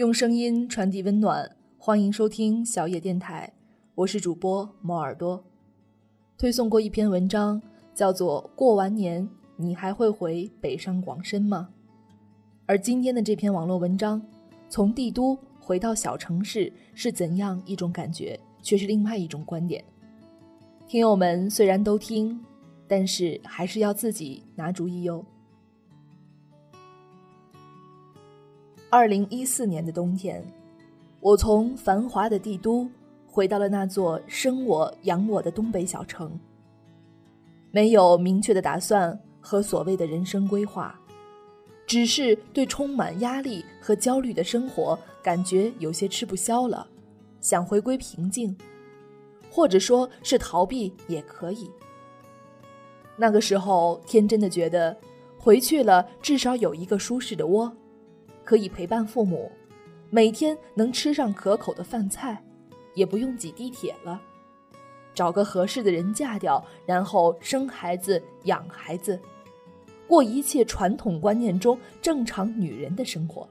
用声音传递温暖，欢迎收听小野电台，我是主播猫耳朵。推送过一篇文章，叫做《过完年你还会回北上广深吗？》而今天的这篇网络文章，从帝都回到小城市是怎样一种感觉，却是另外一种观点。听友们虽然都听，但是还是要自己拿主意哟。二零一四年的冬天，我从繁华的帝都回到了那座生我养我的东北小城。没有明确的打算和所谓的人生规划，只是对充满压力和焦虑的生活感觉有些吃不消了，想回归平静，或者说是逃避也可以。那个时候，天真的觉得回去了至少有一个舒适的窝。可以陪伴父母，每天能吃上可口的饭菜，也不用挤地铁了。找个合适的人嫁掉，然后生孩子、养孩子，过一切传统观念中正常女人的生活。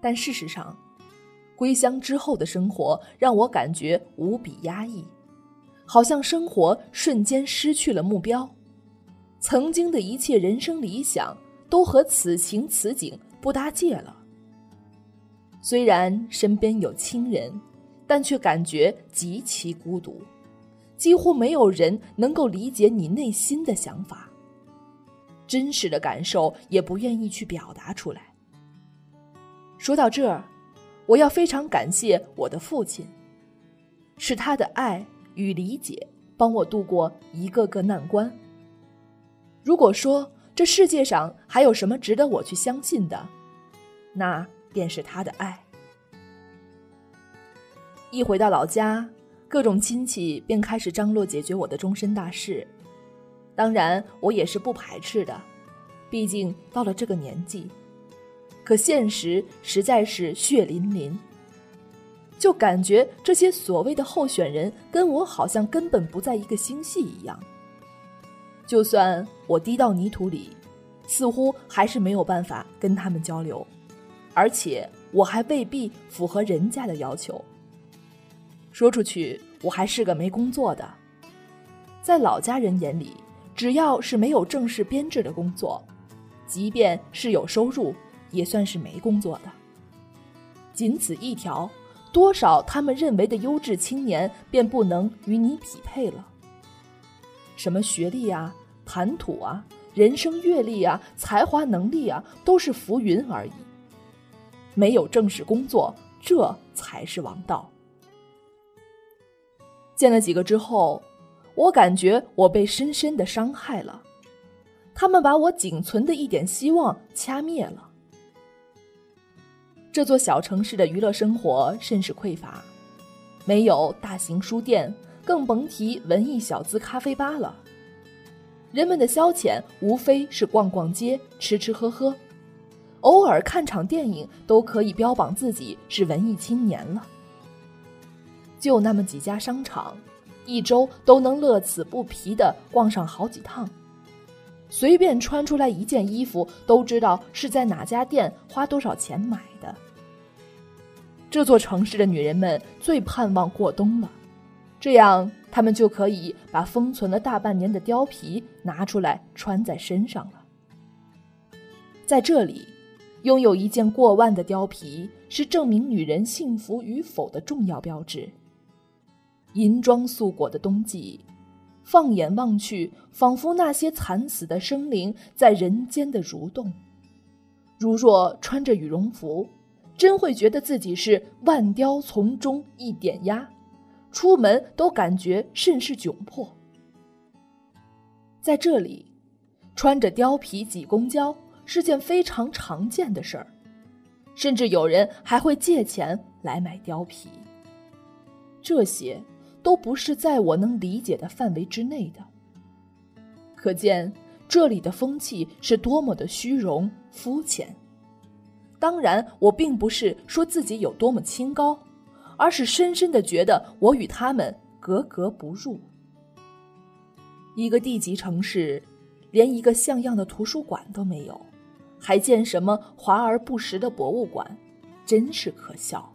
但事实上，归乡之后的生活让我感觉无比压抑，好像生活瞬间失去了目标，曾经的一切人生理想。都和此情此景不搭界了。虽然身边有亲人，但却感觉极其孤独，几乎没有人能够理解你内心的想法。真实的感受也不愿意去表达出来。说到这儿，我要非常感谢我的父亲，是他的爱与理解帮我度过一个个难关。如果说，这世界上还有什么值得我去相信的？那便是他的爱。一回到老家，各种亲戚便开始张罗解决我的终身大事。当然，我也是不排斥的，毕竟到了这个年纪。可现实实在是血淋淋，就感觉这些所谓的候选人跟我好像根本不在一个星系一样。就算我低到泥土里，似乎还是没有办法跟他们交流，而且我还未必符合人家的要求。说出去，我还是个没工作的。在老家人眼里，只要是没有正式编制的工作，即便是有收入，也算是没工作的。仅此一条，多少他们认为的优质青年便不能与你匹配了。什么学历啊，谈吐啊，人生阅历啊，才华能力啊，都是浮云而已。没有正式工作，这才是王道。见了几个之后，我感觉我被深深的伤害了。他们把我仅存的一点希望掐灭了。这座小城市的娱乐生活甚是匮乏，没有大型书店。更甭提文艺小资咖啡吧了。人们的消遣无非是逛逛街、吃吃喝喝，偶尔看场电影都可以标榜自己是文艺青年了。就那么几家商场，一周都能乐此不疲的逛上好几趟。随便穿出来一件衣服，都知道是在哪家店花多少钱买的。这座城市的女人们最盼望过冬了。这样，他们就可以把封存了大半年的貂皮拿出来穿在身上了。在这里，拥有一件过万的貂皮是证明女人幸福与否的重要标志。银装素裹的冬季，放眼望去，仿佛那些惨死的生灵在人间的蠕动。如若穿着羽绒服，真会觉得自己是万雕丛中一点鸦。出门都感觉甚是窘迫。在这里，穿着貂皮挤公交是件非常常见的事儿，甚至有人还会借钱来买貂皮。这些都不是在我能理解的范围之内的。可见这里的风气是多么的虚荣肤浅。当然，我并不是说自己有多么清高。而是深深的觉得我与他们格格不入。一个地级城市，连一个像样的图书馆都没有，还建什么华而不实的博物馆？真是可笑。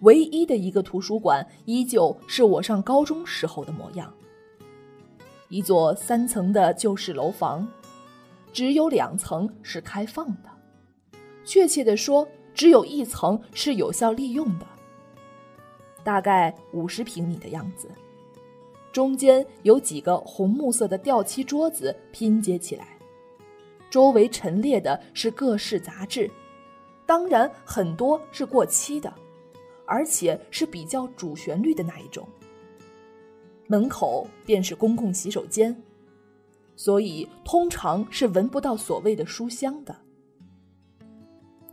唯一的一个图书馆依旧是我上高中时候的模样，一座三层的旧式楼房，只有两层是开放的，确切的说，只有一层是有效利用的，大概五十平米的样子。中间有几个红木色的吊漆桌子拼接起来，周围陈列的是各式杂志，当然很多是过期的。而且是比较主旋律的那一种。门口便是公共洗手间，所以通常是闻不到所谓的书香的。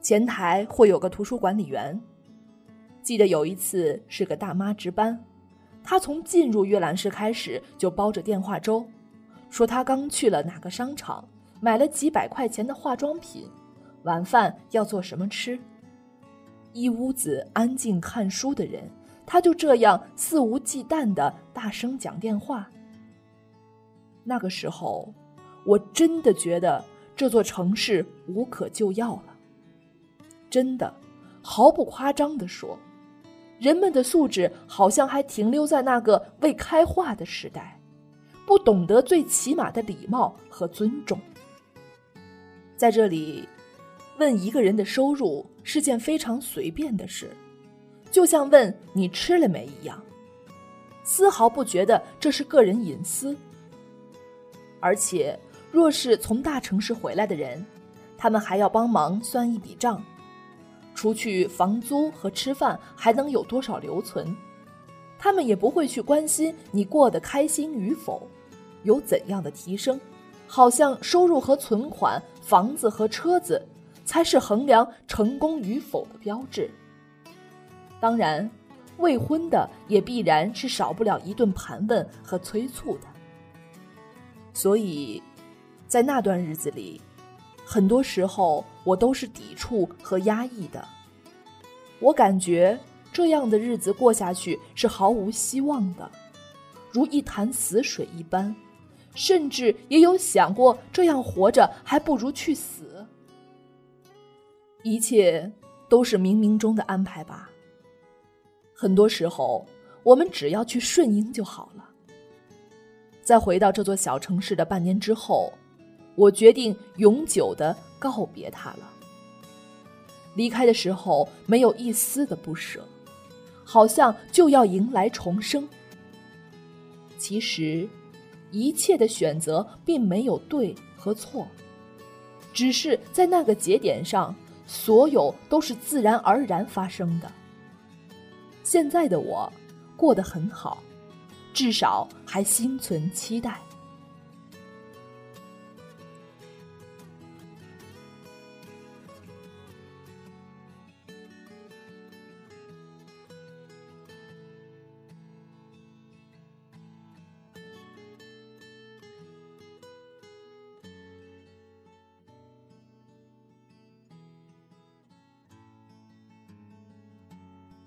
前台会有个图书管理员。记得有一次是个大妈值班，她从进入阅览室开始就包着电话粥，说她刚去了哪个商场，买了几百块钱的化妆品，晚饭要做什么吃。一屋子安静看书的人，她就这样肆无忌惮的大声讲电话。那个时候，我真的觉得这座城市无可救药了。真的，毫不夸张的说，人们的素质好像还停留在那个未开化的时代，不懂得最起码的礼貌和尊重。在这里。问一个人的收入是件非常随便的事，就像问你吃了没一样，丝毫不觉得这是个人隐私。而且，若是从大城市回来的人，他们还要帮忙算一笔账，除去房租和吃饭，还能有多少留存？他们也不会去关心你过得开心与否，有怎样的提升，好像收入和存款、房子和车子。才是衡量成功与否的标志。当然，未婚的也必然是少不了一顿盘问和催促的。所以，在那段日子里，很多时候我都是抵触和压抑的。我感觉这样的日子过下去是毫无希望的，如一潭死水一般，甚至也有想过这样活着还不如去死。一切都是冥冥中的安排吧。很多时候，我们只要去顺应就好了。在回到这座小城市的半年之后，我决定永久的告别他了。离开的时候，没有一丝的不舍，好像就要迎来重生。其实，一切的选择并没有对和错，只是在那个节点上。所有都是自然而然发生的。现在的我过得很好，至少还心存期待。